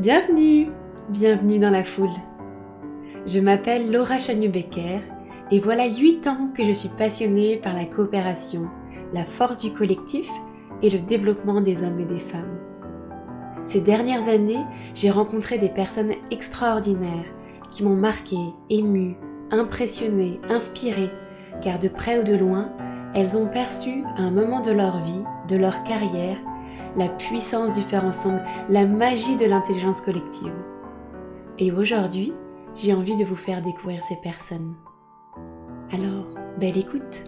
Bienvenue, bienvenue dans la foule. Je m'appelle Laura Chagnou-Becker et voilà 8 ans que je suis passionnée par la coopération, la force du collectif et le développement des hommes et des femmes. Ces dernières années, j'ai rencontré des personnes extraordinaires qui m'ont marqué, ému, impressionné, inspiré, car de près ou de loin, elles ont perçu à un moment de leur vie, de leur carrière, la puissance du faire ensemble, la magie de l'intelligence collective. Et aujourd'hui, j'ai envie de vous faire découvrir ces personnes. Alors, belle écoute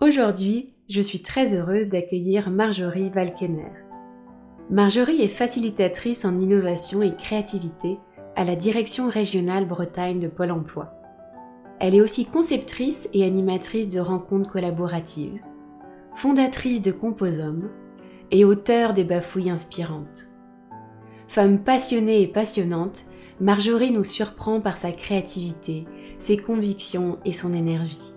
Aujourd'hui, je suis très heureuse d'accueillir Marjorie Valkener. Marjorie est facilitatrice en innovation et créativité à la direction régionale Bretagne de Pôle Emploi. Elle est aussi conceptrice et animatrice de rencontres collaboratives, fondatrice de Composome et auteure des bafouilles inspirantes. Femme passionnée et passionnante, Marjorie nous surprend par sa créativité, ses convictions et son énergie.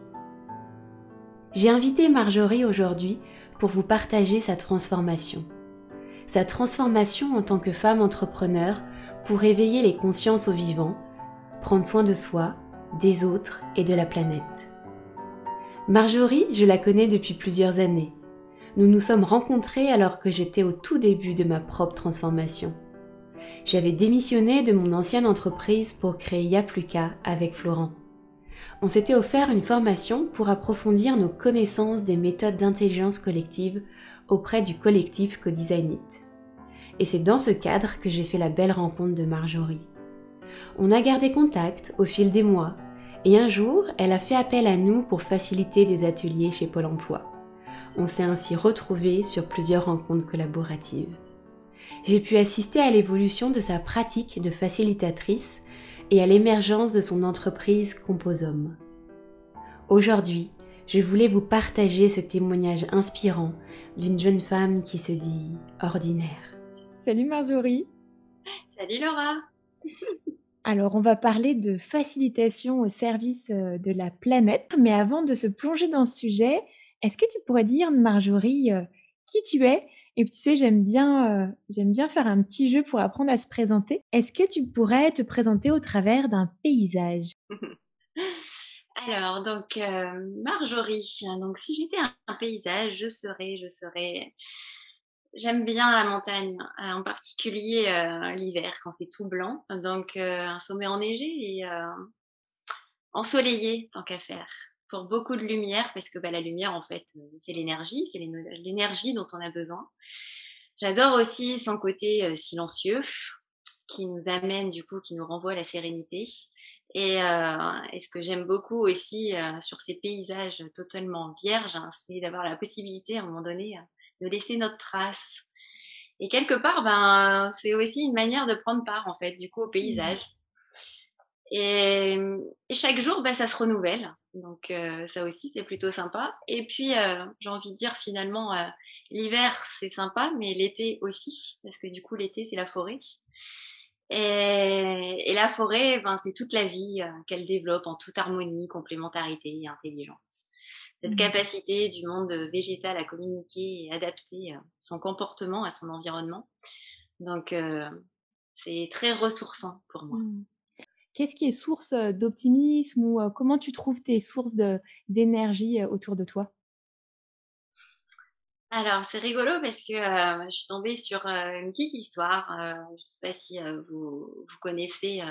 J'ai invité Marjorie aujourd'hui pour vous partager sa transformation sa transformation en tant que femme entrepreneur pour éveiller les consciences aux vivants, prendre soin de soi, des autres et de la planète. Marjorie, je la connais depuis plusieurs années. Nous nous sommes rencontrés alors que j'étais au tout début de ma propre transformation. J'avais démissionné de mon ancienne entreprise pour créer Yapluka avec Florent. On s'était offert une formation pour approfondir nos connaissances des méthodes d'intelligence collective auprès du collectif Co-Designit. Et c'est dans ce cadre que j'ai fait la belle rencontre de Marjorie. On a gardé contact au fil des mois, et un jour, elle a fait appel à nous pour faciliter des ateliers chez Pôle Emploi. On s'est ainsi retrouvés sur plusieurs rencontres collaboratives. J'ai pu assister à l'évolution de sa pratique de facilitatrice et à l'émergence de son entreprise Composome. Aujourd'hui, je voulais vous partager ce témoignage inspirant d'une jeune femme qui se dit ordinaire. Salut Marjorie. Salut Laura. Alors, on va parler de facilitation au service euh, de la planète. Mais avant de se plonger dans le sujet, est-ce que tu pourrais dire, Marjorie, euh, qui tu es? Et puis, tu sais, j'aime bien, euh, j'aime bien faire un petit jeu pour apprendre à se présenter. Est-ce que tu pourrais te présenter au travers d'un paysage? Alors, donc, euh, Marjorie, donc si j'étais un, paysage, je serais, je serais... J'aime bien la montagne, euh, en particulier euh, l'hiver quand c'est tout blanc. Donc, un sommet enneigé et ensoleillé, tant qu'à faire. Pour beaucoup de lumière, parce que bah, la lumière, en fait, c'est l'énergie, c'est l'énergie dont on a besoin. J'adore aussi son côté silencieux, qui nous amène, du coup, qui nous renvoie à la sérénité. Et, euh, ce que j'aime beaucoup aussi euh, sur ces paysages totalement vierges, hein, c'est d'avoir la possibilité à un moment donné euh, de laisser notre trace. Et quelque part, ben, c'est aussi une manière de prendre part en fait du coup au mmh. paysage. Et, et chaque jour, ben, ça se renouvelle. Donc euh, ça aussi, c'est plutôt sympa. Et puis, euh, j'ai envie de dire finalement, l'hiver, c'est sympa, mais l'été aussi, parce que du coup, l'été, c'est la forêt. Et, la forêt, ben, c'est toute la vie euh, qu'elle développe en toute harmonie, complémentarité et intelligence. Cette mmh. capacité du monde végétal à communiquer et adapter euh, son comportement à son environnement. Donc, euh, c'est très ressourçant pour moi. Mmh. Qu'est-ce qui est source d'optimisme ou comment tu trouves tes sources d'énergie autour de toi? Alors, c'est rigolo parce que euh, je suis tombée sur euh, une petite histoire. Euh, je ne sais pas si vous, vous, connaissez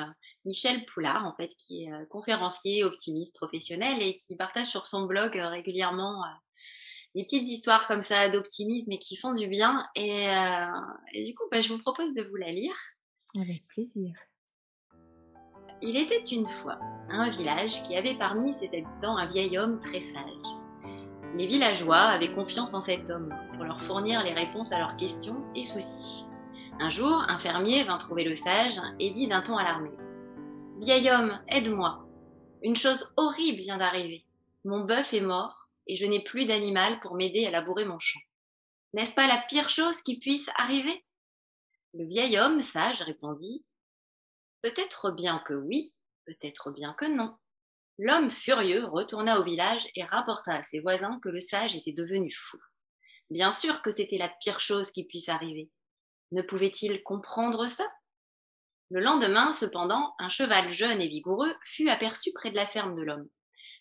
Michel Poulard, en fait, qui est conférencier, optimiste, professionnel et qui partage sur son blog régulièrement des petites histoires comme ça d'optimisme et qui font du bien. Et, et du coup, bah, je vous propose de vous la lire. Avec plaisir. Il était une fois un village qui avait parmi ses habitants un vieil homme très sage. Les villageois avaient confiance en cet homme pour leur fournir les réponses à leurs questions et soucis. Un jour, un fermier vint trouver le sage et dit d'un ton alarmé Vieil homme, aide-moi. Une chose horrible vient d'arriver. Mon bœuf est mort et je n'ai plus d'animal pour m'aider à labourer mon champ. N'est-ce pas la pire chose qui puisse arriver? Le vieil homme sage répondit Peut-être bien que oui, peut-être bien que non. L'homme furieux retourna au village et rapporta à ses voisins que le sage était devenu fou. Bien sûr que c'était la pire chose qui puisse arriver. Ne pouvait-il comprendre ça? Le lendemain, cependant, un cheval jeune et vigoureux fut aperçu près de la ferme de l'homme.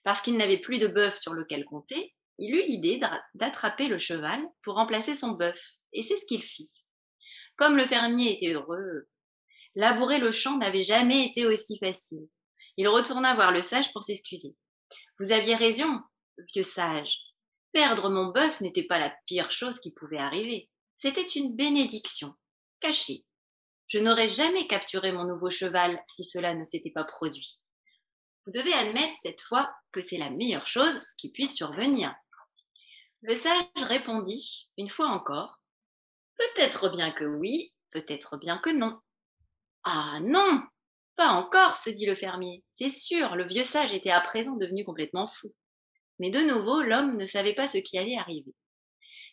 Parce qu'il n'avait plus de bœuf sur lequel compter, il eut l'idée d'attraper le cheval pour remplacer son bœuf, et c'est ce qu'il fit. Comme le fermier était heureux, labourer le champ n'avait jamais été aussi facile. Il retourna voir le sage pour s'excuser. Vous aviez raison, vieux sage. Perdre mon bœuf n'était pas la pire chose qui pouvait arriver. C'était une bénédiction, cachée. Je n'aurais jamais capturé mon nouveau cheval si cela ne s'était pas produit. Vous devez admettre cette fois que c'est la meilleure chose qui puisse survenir. Le sage répondit, une fois encore, Peut-être bien que oui, peut-être bien que non. Ah non, pas encore, se dit le fermier. C'est sûr, le vieux sage était à présent devenu complètement fou. Mais de nouveau, l'homme ne savait pas ce qui allait arriver.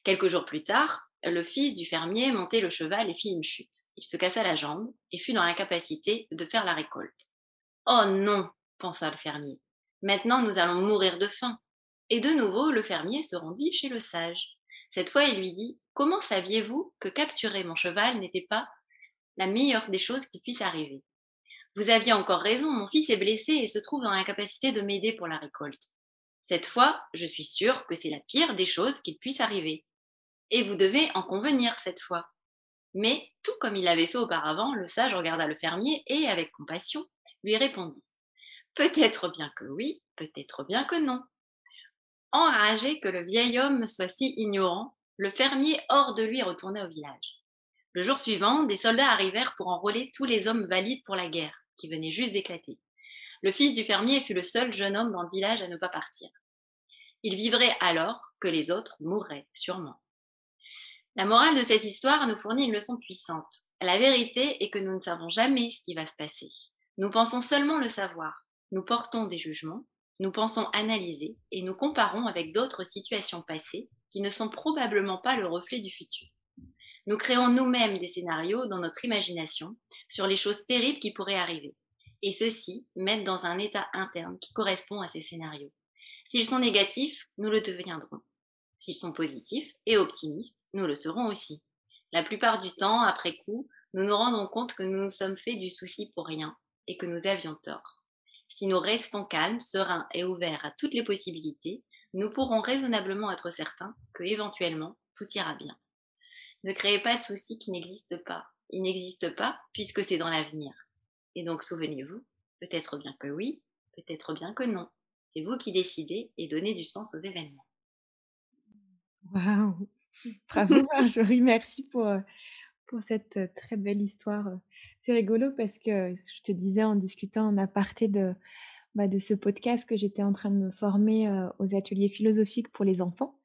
Quelques jours plus tard, le fils du fermier montait le cheval et fit une chute. Il se cassa la jambe et fut dans l'incapacité de faire la récolte. Oh non, pensa le fermier. Maintenant nous allons mourir de faim. Et de nouveau, le fermier se rendit chez le sage. Cette fois, il lui dit Comment saviez-vous que capturer mon cheval n'était pas la meilleure des choses qui puissent arriver? Vous aviez encore raison, mon fils est blessé et se trouve dans l'incapacité de m'aider pour la récolte. Cette fois, je suis sûre que c'est la pire des choses qui puisse arriver. Et vous devez en convenir cette fois. Mais, tout comme il l'avait fait auparavant, le sage regarda le fermier et, avec compassion, lui répondit Peut-être bien que oui, peut-être bien que non. Enragé que le vieil homme soit si ignorant, le fermier hors de lui retourna au village. Le jour suivant, des soldats arrivèrent pour enrôler tous les hommes valides pour la guerre, qui venait juste d'éclater. Le fils du fermier fut le seul jeune homme dans le village à ne pas partir. Il vivrait alors que les autres mourraient sûrement. La morale de cette histoire nous fournit une leçon puissante. La vérité est que nous ne savons jamais ce qui va se passer. Nous pensons seulement le savoir. Nous portons des jugements, nous pensons analyser et nous comparons avec d'autres situations passées qui ne sont probablement pas le reflet du futur. Nous créons nous-mêmes des scénarios dans notre imagination sur les choses terribles qui pourraient arriver. Et ceux-ci mettent dans un état interne qui correspond à ces scénarios. S'ils sont négatifs, nous le deviendrons. S'ils sont positifs et optimistes, nous le serons aussi. La plupart du temps, après coup, nous nous rendons compte que nous nous sommes fait du souci pour rien et que nous avions tort. Si nous restons calmes, sereins et ouverts à toutes les possibilités, nous pourrons raisonnablement être certains que éventuellement tout ira bien. Ne créez pas de soucis qui n'existent pas. Ils n'existent pas puisque c'est dans l'avenir. Et donc souvenez-vous, peut-être bien que oui, peut-être bien que non. C'est vous qui décidez et donnez du sens aux événements. Waouh Bravo Marjorie, merci pour, euh, pour cette euh, très belle histoire. C'est rigolo parce que je te disais en discutant en aparté de, bah, de ce podcast que j'étais en train de me former euh, aux ateliers philosophiques pour les enfants.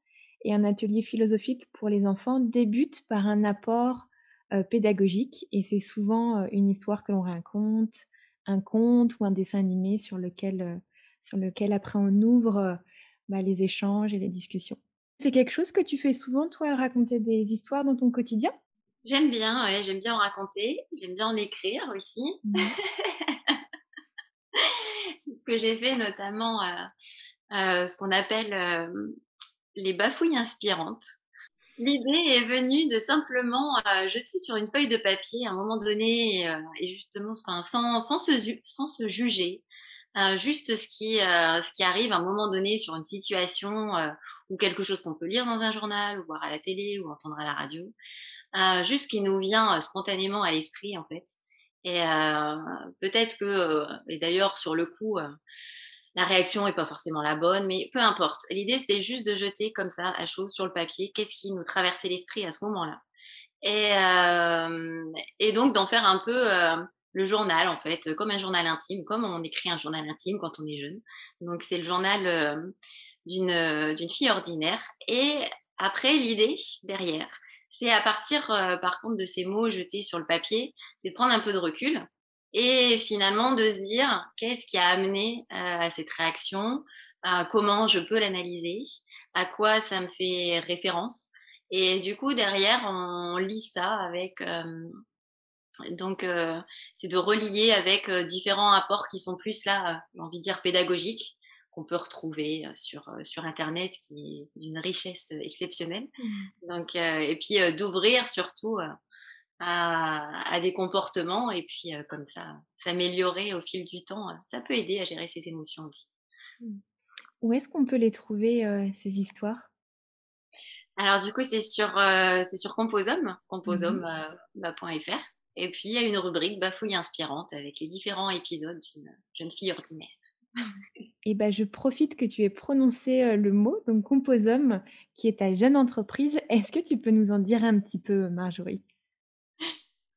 Et un atelier philosophique pour les enfants débute par un apport euh, pédagogique et c'est souvent euh, une histoire que l'on raconte, un conte ou un dessin animé sur lequel, sur lequel après on ouvre bah, les échanges et les discussions. C'est quelque chose que tu fais souvent, toi, raconter des histoires dans ton quotidien? J'aime bien, ouais, j'aime bien en raconter, j'aime bien en écrire aussi. Mmh. c'est ce que j'ai fait notamment, euh, euh, ce qu'on appelle euh, les bafouilles inspirantes. L'idée est venue de simplement jeter sur une feuille de papier à un moment donné, et justement sans, sans, se, sans se juger, juste ce qui, ce qui arrive à un moment donné sur une situation ou quelque chose qu'on peut lire dans un journal, ou voir à la télé, ou entendre à la radio, juste ce qui nous vient spontanément à l'esprit en fait. Et euh, peut-être que, euh, et d'ailleurs sur le coup, euh, la réaction n'est pas forcément la bonne, mais peu importe. L'idée c'était juste de jeter comme ça à chaud sur le papier qu'est-ce qui nous traversait l'esprit à ce moment-là. Et, et donc d'en faire un peu le journal en fait, comme un journal intime, comme on écrit un journal intime quand on est jeune. Donc c'est le journal d'une d'une fille ordinaire. Et après l'idée derrière, c'est à partir, euh, par contre, de ces mots jetés sur le papier, c'est de prendre un peu de recul et finalement de se dire qu'est-ce qui a amené euh, à cette réaction, comment je peux l'analyser, à quoi ça me fait référence. Et du coup, derrière, on lit ça avec, euh, Donc, c'est de relier avec différents apports qui sont plus là, j'ai envie de dire, pédagogiques, qu'on peut retrouver sur, sur Internet, qui est d'une richesse exceptionnelle. Mmh. Donc, et puis d'ouvrir surtout à, des comportements et puis comme ça, s'améliorer au fil du temps. ça peut aider à gérer ses émotions aussi. Mmh. Où est-ce qu'on peut les trouver, ces histoires? Alors du coup, c'est sur, c'est sur Composome, composome.fr. Bah, et puis, il y a une rubrique Bafouille inspirante avec les différents épisodes d'une jeune fille ordinaire. Et ben, je profite que tu aies prononcé le mot, donc Composome, qui est ta jeune entreprise. Est-ce que tu peux nous en dire un petit peu, Marjorie?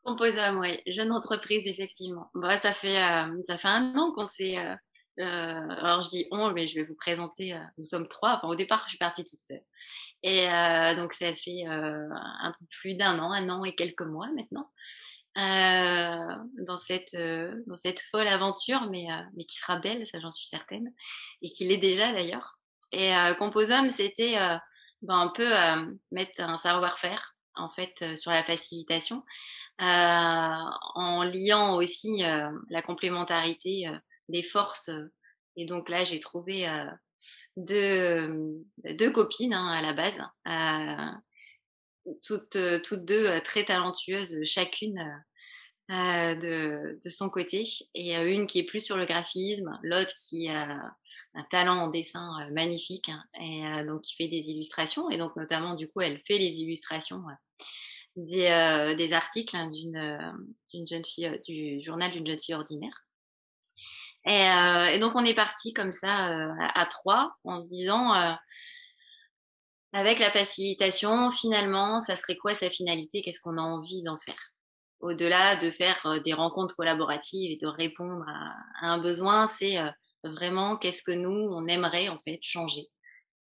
Composome, oui, jeune entreprise, effectivement. Bah, ça, fait, ça fait un an qu'on s'est. alors, je dis on, mais je vais vous présenter. nous sommes trois. Au départ, je suis partie toute seule. Et donc, ça fait un peu plus d'un an, un an et quelques mois maintenant. Euh, dans, cette, euh, dans cette folle aventure, mais, euh, mais qui sera belle, ça j'en suis certaine, et qui l'est déjà d'ailleurs. Et Composome, c'était ben, un peu mettre un savoir-faire en fait sur la facilitation, en liant aussi la complémentarité des forces. Et donc là, j'ai trouvé deux, deux, copines hein, à la base toutes, toutes deux très talentueuses, chacune de, de, son côté. Et une qui est plus sur le graphisme, l'autre qui a un talent en dessin magnifique hein, et donc qui fait des illustrations. Et donc notamment, du coup, elle fait les illustrations des, des articles hein, d'une jeune fille, du journal d'une jeune fille ordinaire. Et, et, donc on est parti comme ça à, trois en se disant avec la facilitation, finalement, ça serait quoi sa finalité? Qu'est-ce qu'on a envie d'en faire? Au-delà de faire des rencontres collaboratives et de répondre à, un besoin, c'est vraiment qu'est-ce que nous, on aimerait en fait changer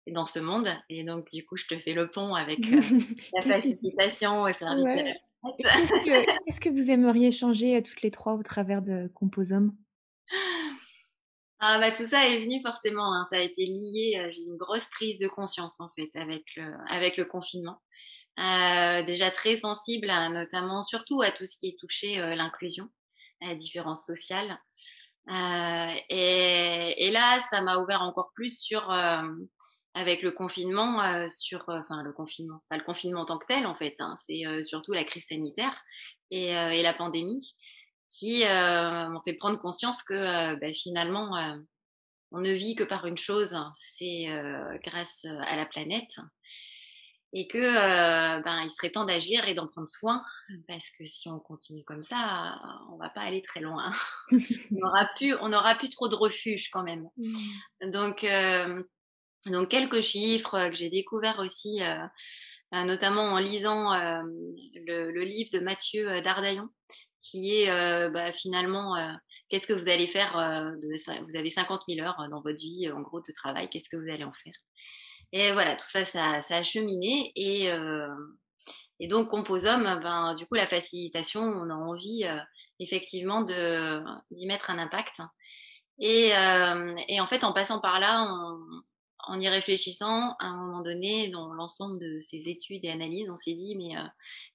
dans ce monde. Et donc, du coup, je te fais le pont avec la facilitation au service de la Qu'est-ce que vous aimeriez changer toutes les trois au travers de Composome ah bah tout ça est venu forcément, hein. ça a été lié, j'ai une grosse prise de conscience en fait avec le, confinement. déjà très sensible, notamment surtout à tout ce qui est touché l'inclusion, la différence sociale. Et, et, là, ça m'a ouvert encore plus sur, avec le confinement, sur, enfin le confinement, c'est pas le confinement en tant que tel en fait, hein, c'est surtout la crise sanitaire et la pandémie qui euh, m'ont fait prendre conscience que euh, bah, finalement, euh, on ne vit que par une chose, c'est grâce à la planète. Et que ben, il serait temps d'agir et d'en prendre soin, parce que si on continue comme ça, on va pas aller très loin. on n'aura plus, on aura plus trop de refuge quand même. Mmh. Donc, donc quelques chiffres que j'ai découverts aussi, notamment en lisant le, le, livre de Mathieu Dardaillon, qui est bah, finalement qu'est-ce que vous allez faire de, Vous avez 50 000 heures dans votre vie, en gros, de travail, qu'est-ce que vous allez en faire? Et voilà, tout ça, ça, a cheminé. Et, et donc, Composome, ben, du coup, la facilitation, on a envie effectivement d'y mettre un impact. Et, et, en fait, en passant par là, on, en y réfléchissant, à un moment donné, dans l'ensemble de ces études et analyses, on s'est dit, mais euh,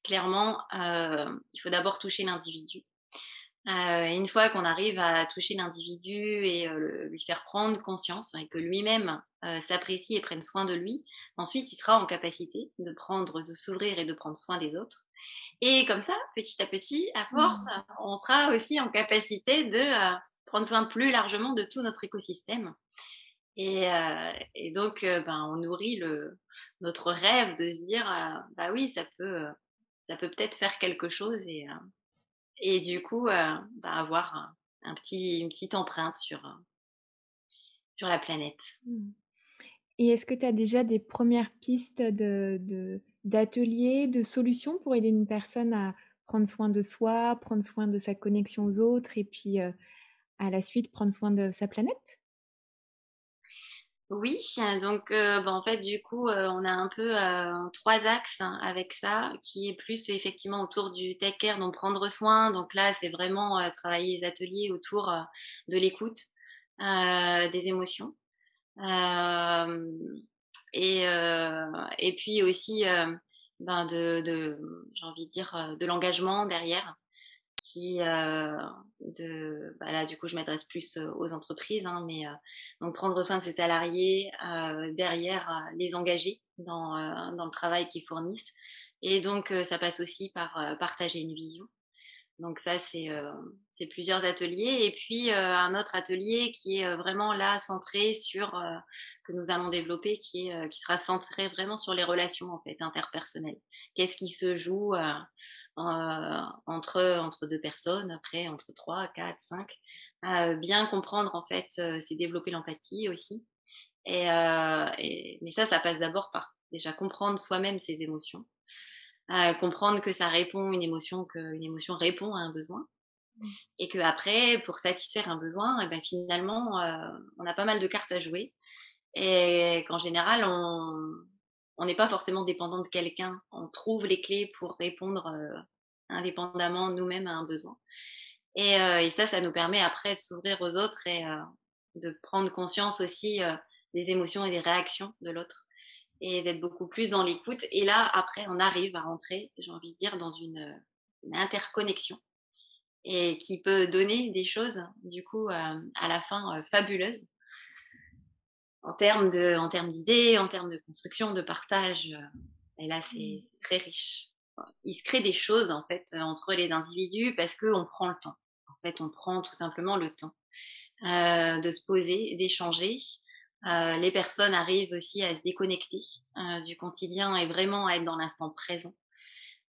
clairement, euh, il faut d'abord toucher l'individu. Euh, une fois qu'on arrive à toucher l'individu et lui faire prendre conscience et que lui-même s'apprécie et prenne soin de lui, ensuite il sera en capacité de prendre, de s'ouvrir et de prendre soin des autres. Et comme ça, petit à petit, à force, mmh. on sera aussi en capacité de prendre soin plus largement de tout notre écosystème et, donc, ben, on nourrit notre rêve de se dire, bah oui, ça peut, ça peut peut-être faire quelque chose et, et du coup, bah, avoir un, petit, une petite empreinte sur, sur la planète. Mmh. Et est-ce que tu as déjà des premières pistes de, d'ateliers, de, solutions pour aider une personne à prendre soin de soi, prendre soin de sa connexion aux autres et puis à la suite prendre soin de sa planète? Oui, donc bah, en fait du coup on a un peu trois axes hein, avec ça qui est plus effectivement autour du take care, donc prendre soin. Donc là c'est vraiment travailler les ateliers autour de l'écoute, des émotions. et, et puis aussi ben de, de j'ai envie de dire de l'engagement derrière qui de bah là du coup je m'adresse plus aux entreprises hein, mais donc prendre soin de ses salariés derrière les engager dans, dans le travail qu'ils fournissent. Et donc ça passe aussi par partager une vision donc ça, c'est plusieurs ateliers. Et puis un autre atelier qui est vraiment là centré sur, que nous allons développer, qui, qui sera centré vraiment sur les relations en fait, interpersonnelles. Qu'est-ce qui se joue entre, entre deux personnes, après entre trois, quatre, cinq? bien comprendre en fait, c'est développer l'empathie aussi. Et, mais ça, ça passe d'abord par déjà comprendre soi-même ses émotions comprendre que ça répond une émotion, qu'une émotion répond à un besoin. Mmh. Et que après, pour satisfaire un besoin, et eh ben finalement, on a pas mal de cartes à jouer. Et qu'en général, on n'est pas forcément dépendant de quelqu'un. On trouve les clés pour répondre indépendamment nous-mêmes à un besoin. Et, et, ça, ça nous permet après de s'ouvrir aux autres et de prendre conscience aussi des émotions et des réactions de l'autre et d'être beaucoup plus dans l'écoute. Et là, après, on arrive à rentrer, j'ai envie de dire, dans une, interconnexion et qui peut donner des choses, du coup, euh, à la fin, euh, fabuleuses en termes de, en termes d'idées, en termes de construction, de partage. Euh, et là, c'est très riche. Il se crée des choses, en fait, entre les individus parce qu'on prend le temps. En fait, on prend tout simplement le temps de se poser, d'échanger, euh, les personnes arrivent aussi à se déconnecter euh, du quotidien et vraiment à être dans l'instant présent.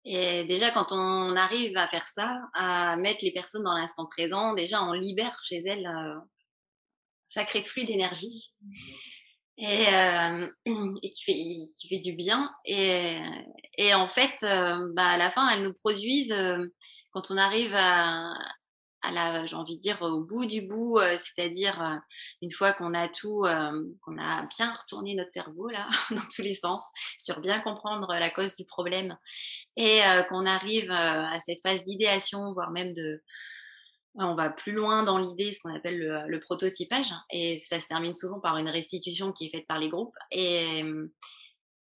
Et déjà, quand on arrive à faire ça, à mettre les personnes dans l'instant présent, déjà, on libère chez elles un euh, sacré flux d'énergie et, qui, fait, du bien. Et, et en fait, bah, à la fin, elles nous produisent, quand on arrive à, j'ai envie de dire, au bout du bout, c'est-à-dire une fois qu'on a tout, qu'on a bien retourné notre cerveau là, dans tous les sens, sur bien comprendre la cause du problème, et qu'on arrive à cette phase d'idéation, voire même de, on va plus loin dans l'idée, ce qu'on appelle le, le, prototypage, et ça se termine souvent par une restitution qui est faite par les groupes. Et,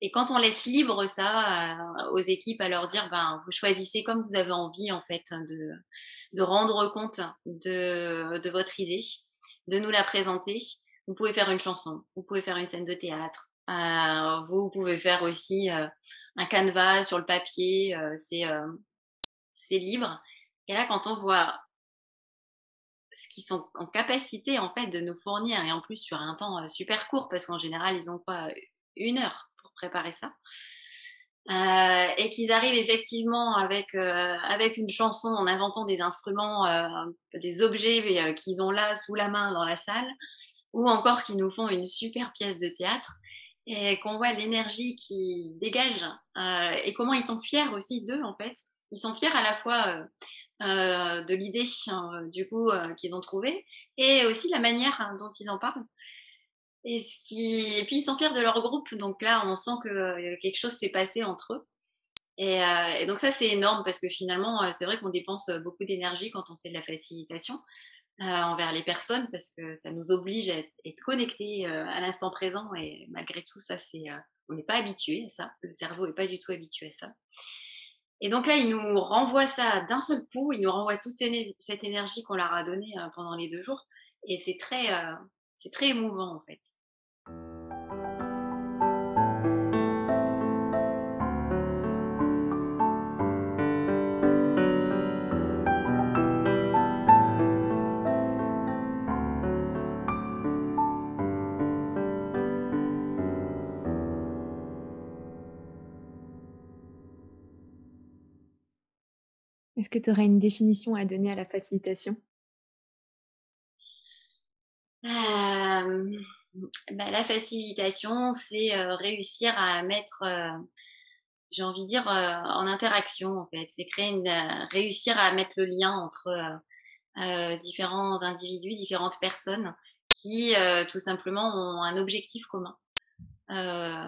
et quand on laisse libre ça euh, aux équipes, à leur dire, ben, vous choisissez comme vous avez envie en fait de, de rendre compte de, de votre idée, de nous la présenter. Vous pouvez faire une chanson, vous pouvez faire une scène de théâtre, euh, vous pouvez faire aussi euh, un canevas sur le papier, c'est c'est libre. Et là, quand on voit ce qu'ils sont en capacité en fait de nous fournir, et en plus sur un temps super court, parce qu'en général, ils ont pas une heure préparer ça. Euh, et qu'ils arrivent effectivement avec, euh, avec une chanson en inventant des instruments, euh, des objets qu'ils ont là sous la main dans la salle, ou encore qu'ils nous font une super pièce de théâtre et qu'on voit l'énergie qui dégage et comment ils sont fiers aussi d'eux en fait. Ils sont fiers à la fois de l'idée du coup qu'ils ont trouvée et aussi la manière hein, dont ils en parlent. Et, puis ils sont fiers de leur groupe, donc là on sent que euh, quelque chose s'est passé entre eux. Et, euh, et donc ça c'est énorme parce que finalement euh, c'est vrai qu'on dépense beaucoup d'énergie quand on fait de la facilitation envers les personnes parce que ça nous oblige à être, connectés à l'instant présent et malgré tout ça c'est on n'est pas habitué à ça, le cerveau n'est pas du tout habitué à ça. Et donc là, il nous renvoie ça d'un seul coup, il nous renvoie toute cette énergie qu'on leur a donnée pendant les deux jours. Et c'est très, c'est très émouvant en fait. Est-ce que tu aurais une définition à donner à la facilitation? Bah, La facilitation, c'est réussir à mettre, j'ai envie de dire, en interaction en fait. C'est créer une, réussir à mettre le lien entre différents individus, différentes personnes qui tout simplement ont un objectif commun.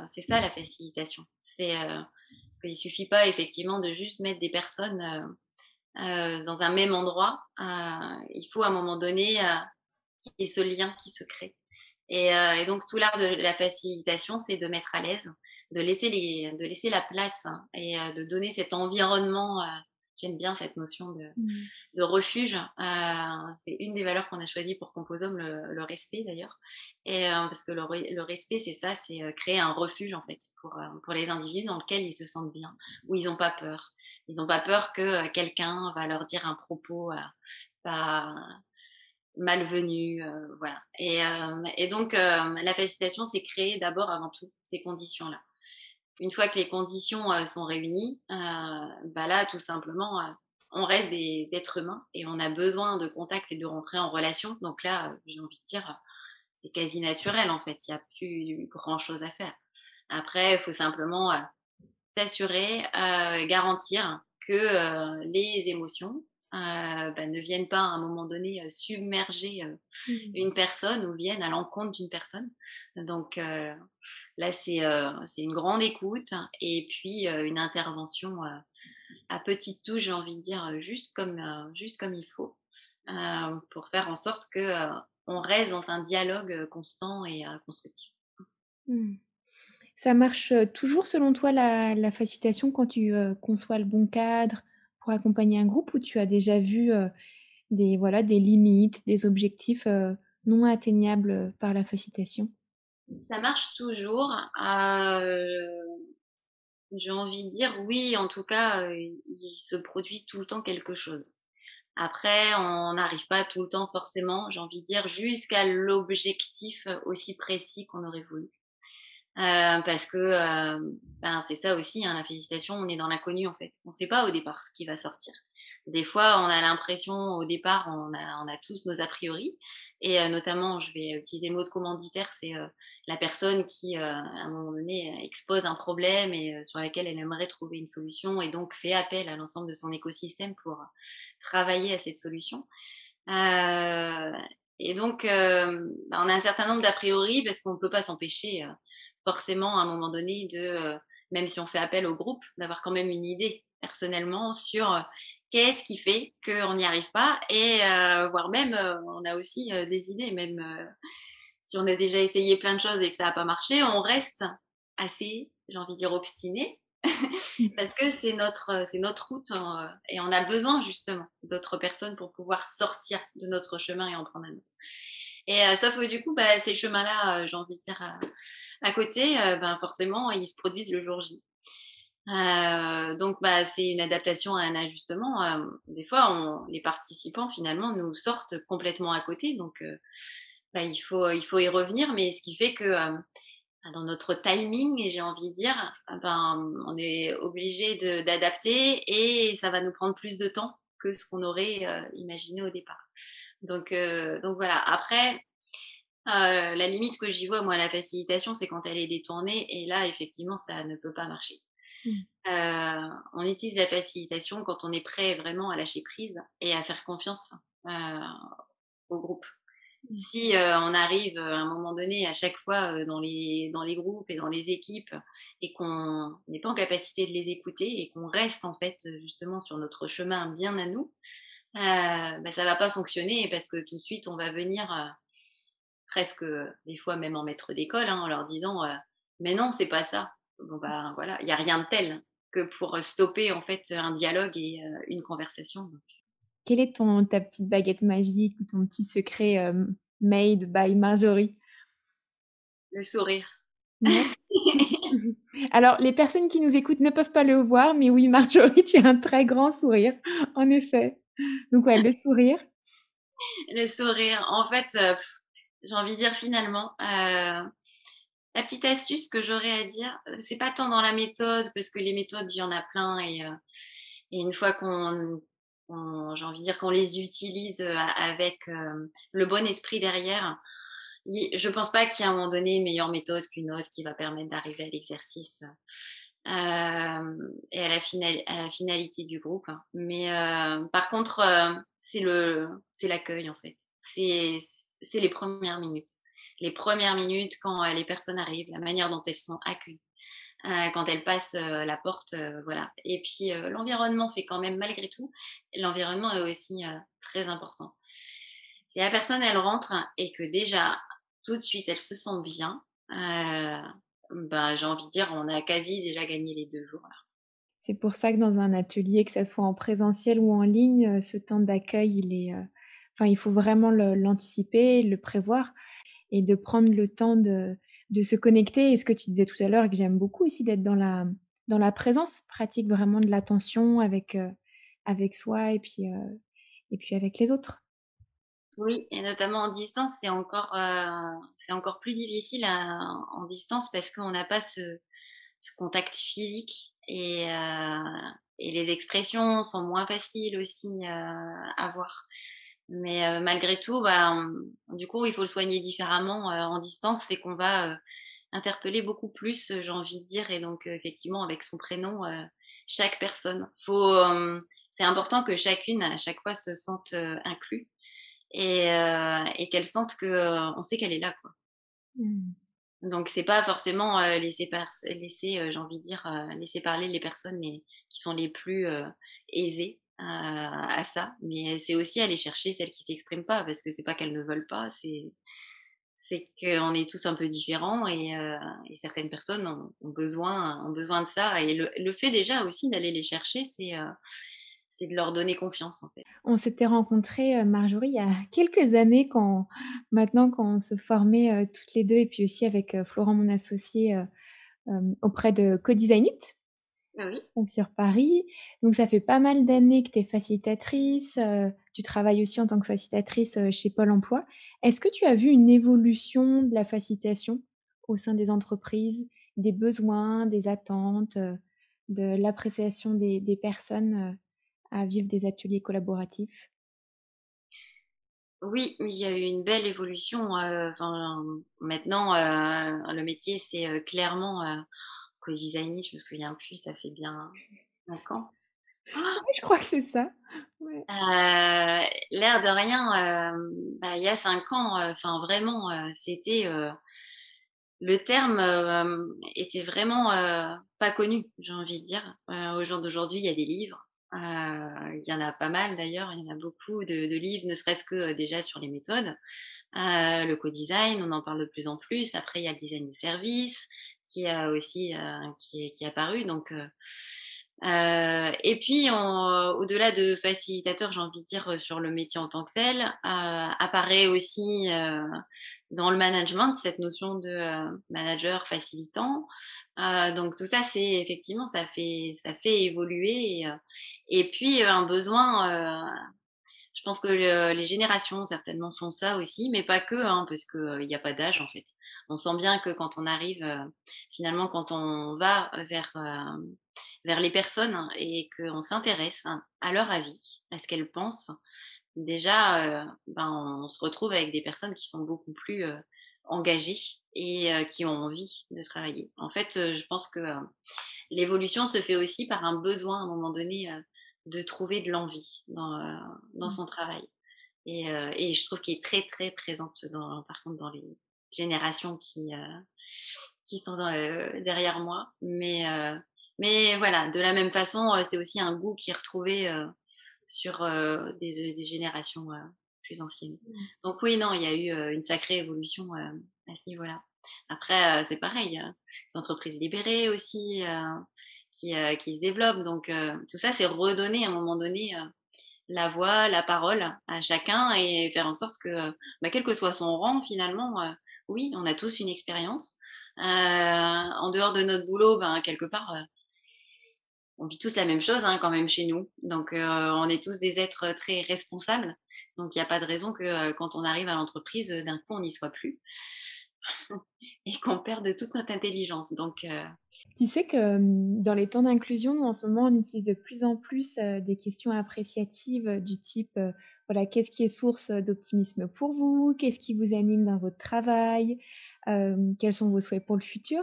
c'est ça la facilitation. C'est parce qu'il suffit pas effectivement de juste mettre des personnes euh, dans un même endroit, euh, il faut à un moment donné euh, qu'il y ait ce lien qui se crée. Et, et donc tout l'art de la facilitation, c'est de mettre à l'aise, de laisser, les, de laisser la place et de donner cet environnement J'aime bien cette notion de, mmh. refuge. c'est une des valeurs qu'on a choisies pour Composome, le, le respect d'ailleurs. Et parce que le, respect, c'est ça, c'est créer un refuge en fait pour, pour les individus dans lequel ils se sentent bien, où ils n'ont pas peur. Ils n'ont pas peur que quelqu'un va leur dire un propos pas malvenu, voilà. Et, et donc la facilitation, c'est créer d'abord, avant tout, ces conditions-là une fois que les conditions euh, sont réunies, euh, bah là, tout simplement, euh, on reste des êtres humains et on a besoin de contact et de rentrer en relation. Donc là, j'ai envie de dire, c'est quasi naturel en fait. Il n'y a plus grand chose à faire. Après, il faut simplement s'assurer, garantir que les émotions bah, ne viennent pas à un moment donné submerger mmh. une personne ou viennent à l'encontre d'une personne. Donc Là, euh, c'est une grande écoute et puis euh, une intervention euh, à petite touche, j'ai envie de dire, juste comme, juste comme il faut, pour faire en sorte que on reste dans un dialogue constant et constructif. Mmh. Ça marche toujours selon toi la, facilitation quand tu conçois le bon cadre pour accompagner un groupe ou tu as déjà vu des, voilà, des limites, des objectifs non atteignables par la facilitation ça marche toujours. Euh, j'ai envie de dire oui, en tout cas, euh, il se produit tout le temps quelque chose. Après, on n'arrive pas tout le temps forcément, j'ai envie de dire, jusqu'à l'objectif aussi précis qu'on aurait voulu. Euh, parce que ben, c'est ça aussi, hein, la félicitation, on est dans l'inconnu en fait. On ne sait pas au départ ce qui va sortir. Des fois, on a l'impression, au départ, on a, on a, tous nos a priori. Et euh, notamment, je vais utiliser le mot de commanditaire, c'est euh, la personne qui, euh, à un moment donné, expose un problème et sur lequel elle aimerait trouver une solution et donc fait appel à l'ensemble de son écosystème pour travailler à cette solution. et donc, bah, on a un certain nombre d'a priori parce qu'on ne peut pas s'empêcher forcément à un moment donné de, même si on fait appel au groupe, d'avoir quand même une idée personnellement sur qu'est-ce qui fait qu'on n'y arrive pas et euh, voire même euh, on a aussi euh, des idées même si on a déjà essayé plein de choses et que ça n'a pas marché on reste assez j'ai envie de dire obstiné parce que c'est notre c'est notre route et on a besoin justement d'autres personnes pour pouvoir sortir de notre chemin et en prendre un autre et sauf que du coup bah, ces chemins là j'ai envie de dire à, côté ben forcément ils se produisent le jour J euh, donc, bah, c'est une adaptation à un ajustement. Euh, des fois, les participants, finalement, nous sortent complètement à côté. Donc, euh, bah, il, faut, y revenir. Mais ce qui fait que dans notre timing, j'ai envie de dire, ben, on est obligé d'adapter et ça va nous prendre plus de temps que ce qu'on aurait imaginé au départ. Donc, donc voilà. Après, la limite que j'y vois, moi, à la facilitation, c'est quand elle est détournée. Et là, effectivement, ça ne peut pas marcher. Mmh. Euh, on utilise la facilitation quand on est prêt vraiment à lâcher prise et à faire confiance euh, au groupe. Si euh, on arrive à un moment donné à chaque fois dans, les, dans les groupes et dans les équipes et qu'on n'est pas en capacité de les écouter et qu'on reste en fait justement sur notre chemin bien à nous, bah, ça va pas fonctionner parce que tout de suite on va venir presque des fois même en maître d'école hein, en leur disant mais non c'est pas ça bon bah voilà, il n'y a rien de tel que pour stopper en fait un dialogue et une conversation. Quelle est ton, ta petite baguette magique ou ton petit secret made by Marjorie? Le sourire. Alors, les personnes qui nous écoutent ne peuvent pas le voir, mais oui, Marjorie, tu as un très grand sourire, en effet. Donc, ouais, le sourire. Le sourire. En fait, j'ai envie de dire finalement, la petite astuce que j'aurais à dire, euh, c'est pas tant dans la méthode, parce que les méthodes, il y en a plein, et, euh, une fois qu'on, j'ai envie de dire qu'on les utilise euh, avec le bon esprit derrière, je pense pas qu'il y ait à un moment donné une meilleure méthode qu'une autre qui va permettre d'arriver à l'exercice et à la, finalité du groupe. Hein. Mais par contre, c'est l'accueil en fait. C'est, les premières minutes les premières minutes quand euh, les personnes arrivent, la manière dont elles sont accueillies. Euh, quand elles passent euh, la porte, voilà. Et puis l'environnement fait quand même malgré tout, l'environnement est aussi très important. Si la personne elle rentre et que déjà tout de suite elle se sent bien, bah, j'ai envie de dire on a quasi déjà gagné les deux jours. C'est pour ça que dans un atelier, que ça soit en présentiel ou en ligne, ce temps d'accueil, il est, enfin, il faut vraiment l'anticiper, le, prévoir et de prendre le temps de, de se connecter. Et ce que tu disais tout à l'heure que j'aime beaucoup aussi, d'être dans la, dans la présence, pratique vraiment de l'attention avec, avec soi et puis, et puis avec les autres. Oui, et notamment en distance, c'est encore, c'est encore plus difficile en distance parce qu'on n'a pas ce, ce, contact physique et, et, les expressions sont moins faciles aussi à voir. Mais malgré tout, bah, du coup, il faut le soigner différemment en distance, c'est qu'on va interpeller beaucoup plus, j'ai envie de dire, et donc effectivement avec son prénom, chaque personne. Faut, c'est important que chacune à chaque fois se sente inclue et, et qu'elle sente que on sait qu'elle est là, quoi. Mmh. Donc c'est pas forcément laisser, laisser j'ai envie de dire, laisser parler les personnes qui sont les plus aisées à ça, mais c'est aussi aller chercher celles qui s'expriment pas, parce que c'est pas qu'elles ne veulent pas, c'est c'est qu'on est tous un peu différents et, certaines personnes ont, besoin ont besoin de ça. Et le, fait déjà aussi d'aller les chercher, c'est c'est de leur donner confiance en fait. On s'était rencontrés, Marjorie, il y a quelques années, quand maintenant quand on se formait toutes les deux, et puis aussi avec Florent, mon associé, auprès de Co-Designit, ah sur Paris. Donc ça fait pas mal d'années que tu es facilitatrice, tu travailles aussi en tant que facilitatrice chez Pôle Emploi. Est-ce que tu as vu une évolution de la facilitation au sein des entreprises, des besoins, des attentes, de l'appréciation des, des personnes à vivre des ateliers collaboratifs? Oui, il y a eu une belle évolution. maintenant, le métier, c'est clairement co-designer. Je me souviens plus, ça fait bien 5 ans. je crois que c'est ça. L'air de rien, bah, il y a 5 ans, enfin vraiment, c'était le terme était vraiment pas connu, j'ai envie de dire. au jour d'aujourd'hui, il y a des livres. Il y en a pas mal d'ailleurs, il y en a beaucoup de, livres, ne serait-ce que déjà sur les méthodes. le co-design, on en parle de plus en plus. Après, il y a le design de service qui a aussi qui, est, qui est apparu. Donc, euh, et puis, au-delà de facilitateur, j'ai envie de dire sur le métier en tant que tel, euh, apparaît aussi euh, dans le management cette notion de manager facilitant. donc tout ça, c'est effectivement, ça fait, ça fait évoluer. Et puis un besoin je pense que les générations certainement font ça aussi, mais pas que, hein, parce qu'il n'y a pas d'âge en fait. On sent bien que quand on arrive, finalement, quand on va vers, vers les personnes et qu'on s'intéresse à leur avis, à ce qu'elles pensent, déjà, ben, on se retrouve avec des personnes qui sont beaucoup plus engagées et qui ont envie de travailler. En fait, je pense que l'évolution se fait aussi par un besoin à un moment donné de trouver de l'envie dans, euh, dans mmh. son travail. Et, euh, et je trouve qu'il est très, très présente, dans, par contre, dans les générations qui, euh, qui sont derrière moi. Mais, mais voilà, de la même façon, c'est aussi un goût qui est retrouvé sur des, des, générations plus anciennes. Mmh. Donc oui, non, il y a eu une sacrée évolution à ce niveau-là. Après, c'est pareil, les entreprises libérées aussi, euh, qui, se développe. Donc euh, tout ça, c'est redonner à un moment donné euh, la voix, la parole à chacun et faire en sorte que, bah, quel que soit son rang, finalement, oui, on a tous une expérience. en dehors de notre boulot, ben, quelque part, on vit tous la même chose hein, quand même chez nous. Donc on est tous des êtres très responsables. Donc il n'y a pas de raison que quand on arrive à l'entreprise, d'un coup, on n'y soit plus. et qu'on perde toute notre intelligence. Donc, euh, Tu sais que mmh, dans les temps d'inclusion, en ce moment, on utilise de plus en plus euh, des questions appréciatives euh, du type voilà, qu'est-ce qui est source d'optimisme pour vous? Qu'est-ce qui vous anime dans votre travail? Quels sont vos souhaits pour le futur?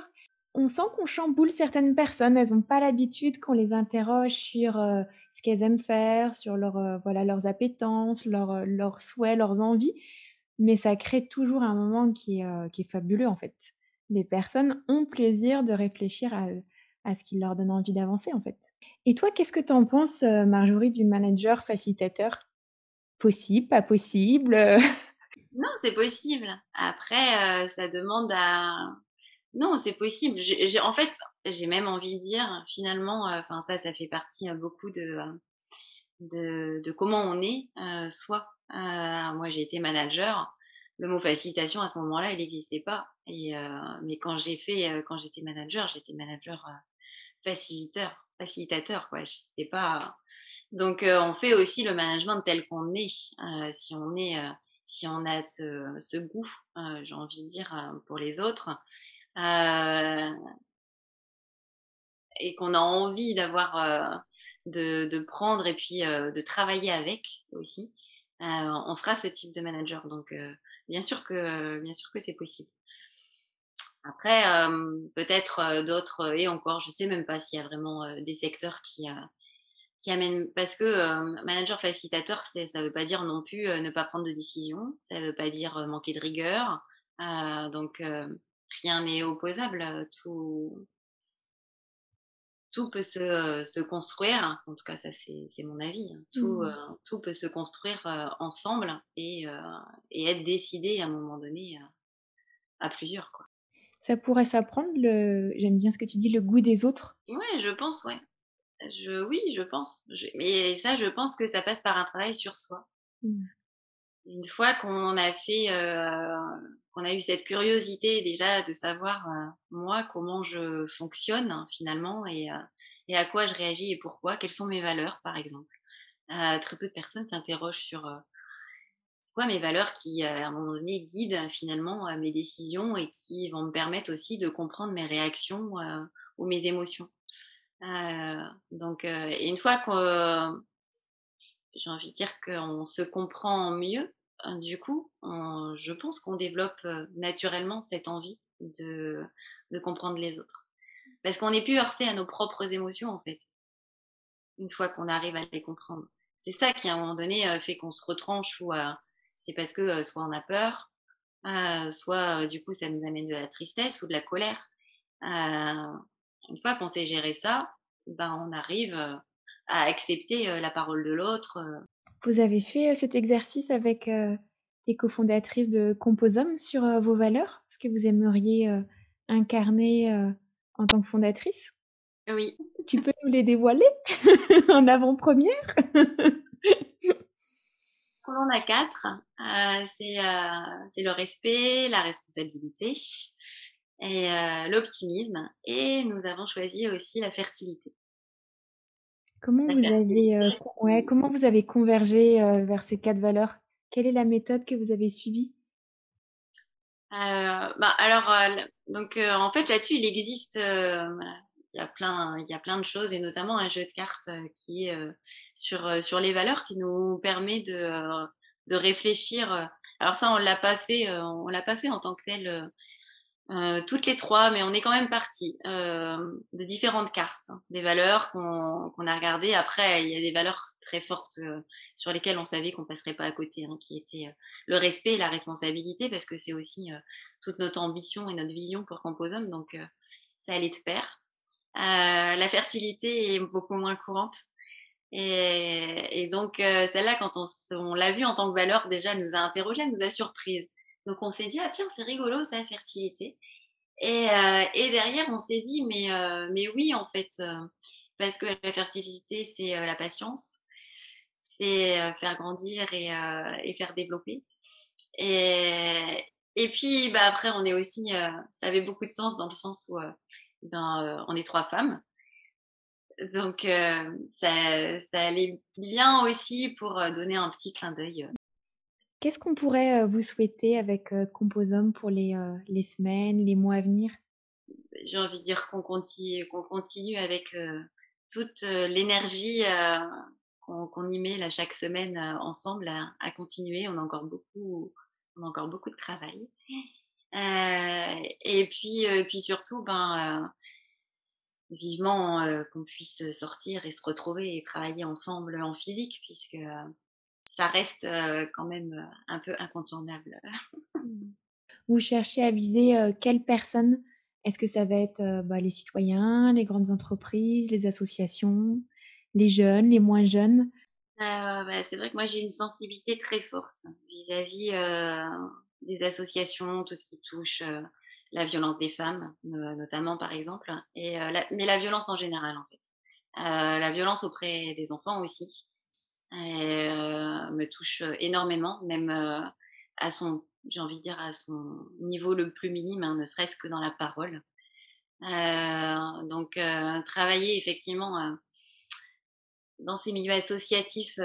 On sent qu'on chamboule certaines personnes. Elles n'ont pas l'habitude qu'on les interroge sur ce qu'elles aiment faire, sur leur, voilà, leurs appétences, leurs souhaits, leurs envies mais ça crée toujours un moment qui est, euh, qui est fabuleux en fait. Les personnes ont plaisir de réfléchir à, ce qui leur donne envie d'avancer en fait. Et toi, qu'est-ce que tu en penses, euh, Marjorie, du manager facilitateur? Possible, pas possible Non, c'est possible. Après, euh, ça demande à, Non, c'est possible. En fait, j'ai même envie de dire, finalement, enfin ça, ça fait partie beaucoup de, de, comment on est soi. Moi, j'ai été manager. Le mot facilitation à ce moment-là, il n'existait pas. Et, mais quand j'ai fait, quand j'étais manager, j'étais manager facilitateur, facilitateur, quoi. J'étais pas. Donc, on fait aussi le management tel qu'on est. si on est, si on a ce, goût, j'ai envie de dire, pour les autres, et qu'on a envie d'avoir, de, prendre et puis de travailler avec aussi, on sera ce type de manager. Donc, bien sûr que, bien sûr que c'est possible. Après, peut-être d'autres, et encore, je sais même pas s'il y a vraiment des secteurs qui, qui amènent, parce que manager facilitateur, ça ne veut pas dire non plus ne pas prendre de décision, ça ne veut pas dire manquer de rigueur. donc, rien n'est opposable. Tout, tout peut se, se, construire. En tout cas, ça, c'est mon avis. Hein. Tout, mmh. tout, peut se construire ensemble et, et, être décidé à un moment donné à plusieurs. Quoi. Ça pourrait s'apprendre, le... j'aime bien ce que tu dis, le goût des autres Ouais, je pense, ouais. Je, oui, je pense. Mais ça, je pense que ça passe par un travail sur soi. Mmh. Une fois qu'on a fait, euh, qu'on a eu cette curiosité déjà de savoir euh, moi comment je fonctionne finalement et, euh, et, à quoi je réagis et pourquoi, quelles sont mes valeurs par exemple. très peu de personnes s'interrogent sur quoi mes valeurs qui à un moment donné guident finalement mes décisions et qui vont me permettre aussi de comprendre mes réactions ou mes émotions. donc, une fois que j'ai envie de dire qu'on se comprend mieux, hein, du coup, je pense qu'on développe naturellement cette envie de, de comprendre les autres. Parce qu'on n'est plus heurté à nos propres émotions, en fait, une fois qu'on arrive à les comprendre. C'est ça qui, à un moment donné, fait qu'on se retranche ou c'est parce que soit on a peur, soit du coup ça nous amène de la tristesse ou de la colère. une fois qu'on sait gérer ça, ben, on arrive à accepter la parole de l'autre. Vous avez fait cet exercice avec tes cofondatrices de Composum sur vos valeurs, ce que vous aimeriez incarner en tant que fondatrice? Oui. Tu peux nous les dévoiler? En avant-première? On en a quatre. Euh, c'est le respect, la responsabilité et l'optimisme. Et nous avons choisi aussi la fertilité. Comment vous, avez, euh, ouais, comment vous avez convergé euh, vers ces quatre valeurs? Quelle est la méthode que vous avez suivie? Euh, bah, Alors, donc, en fait, là-dessus, il existe, il y, a plein, il y a plein de choses, et notamment un jeu de cartes qui est sur, sur les valeurs qui nous permet de, de réfléchir. Alors ça, on l'a pas fait, on l'a pas fait en tant que tel euh, toutes les trois, mais on est quand même parti euh, de différentes cartes, hein, des valeurs qu'on a regardées. Après, il y a des valeurs très fortes euh, sur lesquelles on savait qu'on passerait pas à côté, hein, qui étaient le respect et la responsabilité, parce que c'est aussi toute notre ambition et notre vision pour Composum, donc ça allait de pair. la fertilité est beaucoup moins courante. Et, et donc, celle-là, quand on, on l'a vue en tant que valeur, déjà, elle nous a interrogé, elle nous a surprise. Donc on s'est dit, ah tiens, c'est rigolo, ça, la fertilité. Et, euh, et derrière, on s'est dit, mais, euh, mais oui, en fait, euh, parce que la fertilité, c'est la patience, c'est faire grandir et, faire développer. Et, et puis, bah, après, on est aussi, ça avait beaucoup de sens dans le sens où ben, on est trois femmes. Donc, ça, ça allait bien aussi pour donner un petit clin d'œil Qu'est-ce qu'on pourrait vous souhaiter avec Composum pour les, les, semaines, les mois à venir? J'ai envie de dire qu'on continue, continue avec toute l'énergie qu'on y met là, chaque semaine ensemble à, continuer. On a encore beaucoup, on a encore beaucoup de travail. et puis, puis surtout, ben, vivement qu'on puisse sortir et se retrouver et travailler ensemble en physique, puisque ça reste quand même un peu incontournable. Mmh. Vous cherchez à viser quelles personnes? Est-ce que ça va être bah, les citoyens, les grandes entreprises, les associations, les jeunes, les moins jeunes? Bah, C'est vrai que moi j'ai une sensibilité très forte vis-à-vis des associations, tout ce qui touche la violence des femmes, notamment par exemple, et, mais la violence en général en fait. la violence auprès des enfants aussi me touche énormément, même à son, j'ai envie de dire, à son niveau le plus minime, hein, ne serait-ce que dans la parole. donc travailler effectivement dans ces milieux associatifs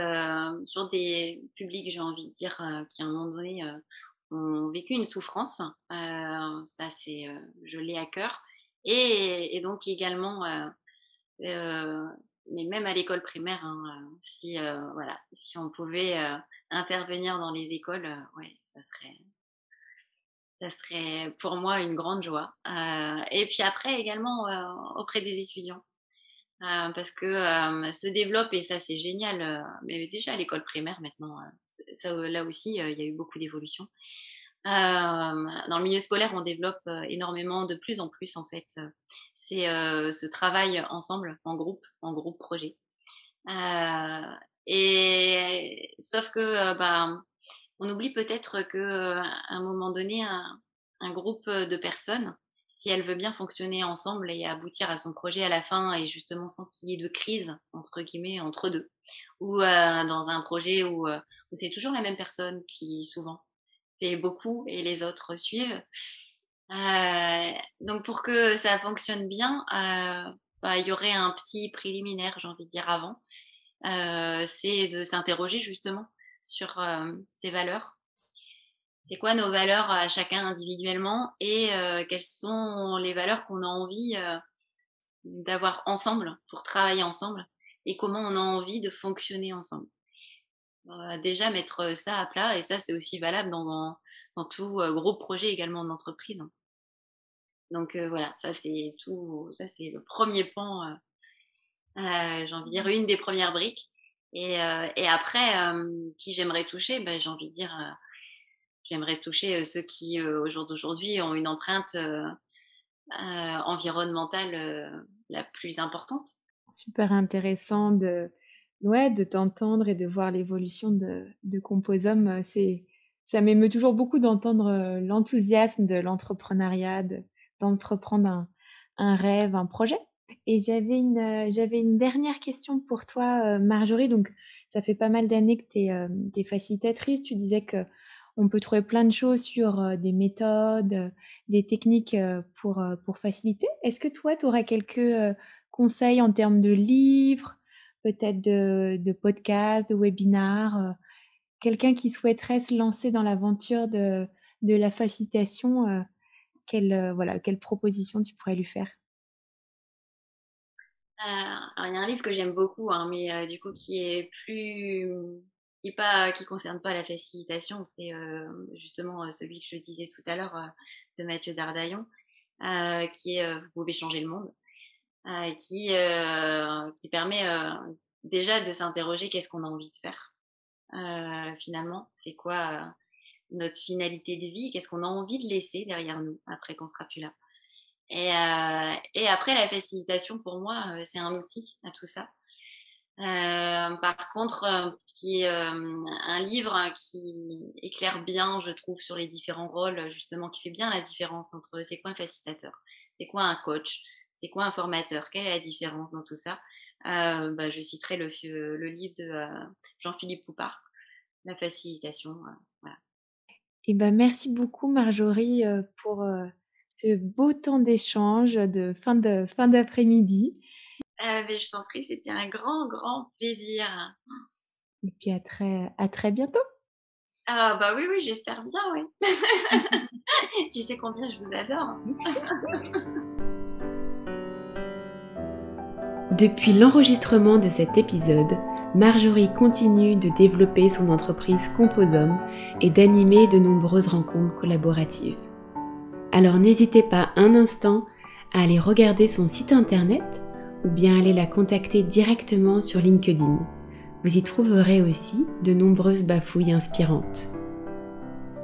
sur des publics, j'ai envie de dire, qui à un moment donné ont vécu une souffrance. ça, c'est, je l'ai à cœur. Et, donc également, mais même à l'école primaire, hein, si voilà, si on pouvait intervenir dans les écoles, ça serait, ça serait pour moi une grande joie. et puis après également auprès des étudiants. parce que se développe, et ça c'est génial, mais déjà à l'école primaire maintenant, ça, là aussi, il y a eu beaucoup d'évolution. Dans le milieu scolaire, on développe énormément, de plus en plus en fait, c'est ce travail ensemble, en groupe, en groupe projet. et sauf que, bah, on oublie peut-être que à un moment donné, un, groupe de personnes, si elle veut bien fonctionner ensemble et aboutir à son projet à la fin, et justement sans qu'il y ait de crise entre guillemets entre deux, ou euh, dans un projet euh, où c'est toujours la même personne qui souvent fait beaucoup et les autres suivent. Euh, donc pour que ça fonctionne bien, bah, il y aurait un petit préliminaire, j'ai envie de dire avant, c'est de s'interroger justement sur ces valeurs. C'est quoi nos valeurs à chacun individuellement et quelles sont les valeurs qu'on a envie d'avoir ensemble pour travailler ensemble et comment on a envie de fonctionner ensemble. Déjà mettre ça à plat, et ça c'est aussi valable dans, dans tout gros projet également d'entreprise. Donc voilà, ça c'est tout, ça c'est le premier pan, j'ai envie de dire une des premières briques. Et, et après, qui j'aimerais toucher, ben, j'ai envie de dire, j'aimerais toucher ceux qui au jour d'aujourd'hui ont une empreinte environnementale la plus importante super intéressant de, ouais, de t'entendre et de voir l'évolution de, de Composum. C'est, ça m'émeut toujours beaucoup d'entendre l'enthousiasme de l'entrepreneuriat, d'entreprendre un, un, rêve, un projet. Et j'avais une, j'avais une dernière question pour toi, Marjorie. Donc, ça fait pas mal d'années que tu es, facilitatrice. Tu disais que on peut trouver plein de choses sur des méthodes, des techniques pour, pour faciliter. Est-ce que toi, tu aurais quelques conseils en termes de livres, peut-être de, podcasts, de webinars, euh, quelqu'un qui souhaiterait se lancer dans l'aventure de, la facilitation, euh, quelle, euh, quelle proposition tu pourrais lui faire? Il y a un livre que j'aime beaucoup, hein, mais du coup qui est plus qui pas concerne pas la facilitation, c'est justement celui que je disais tout à l'heure de Mathieu Dardaillon, qui est Vous pouvez changer le monde. Euh, qui, euh, qui permet euh, déjà de s'interroger qu'est-ce qu'on a envie de faire finalement, c'est quoi notre finalité de vie, qu'est-ce qu'on a envie de laisser derrière nous après qu'on sera plus là. Et, après, la facilitation, pour moi, c'est un outil à tout ça. Euh, par contre, qui est un livre hein, qui éclaire bien, je trouve, sur les différents rôles, justement, qui fait bien la différence entre c'est quoi un facilitateur, c'est quoi un coach, c'est quoi un formateur? Quelle est la différence dans tout ça? Euh, bah, Je citerai le, le livre de euh, Jean-Philippe Poupard, La facilitation. Euh, voilà. Et eh ben, merci beaucoup Marjorie pour ce beau temps d'échange de fin de fin d'après-midi. je t'en prie, c'était un grand, grand plaisir. Et puis à très, à très bientôt. Ah bah oui, oui, j'espère bien, oui. tu sais combien je vous adore. Depuis l'enregistrement de cet épisode, Marjorie continue de développer son entreprise Composome et d'animer de nombreuses rencontres collaboratives. Alors n'hésitez pas un instant à aller regarder son site internet ou bien aller la contacter directement sur LinkedIn. Vous y trouverez aussi de nombreuses bafouilles inspirantes.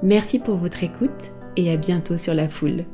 Merci pour votre écoute et à bientôt sur la foule.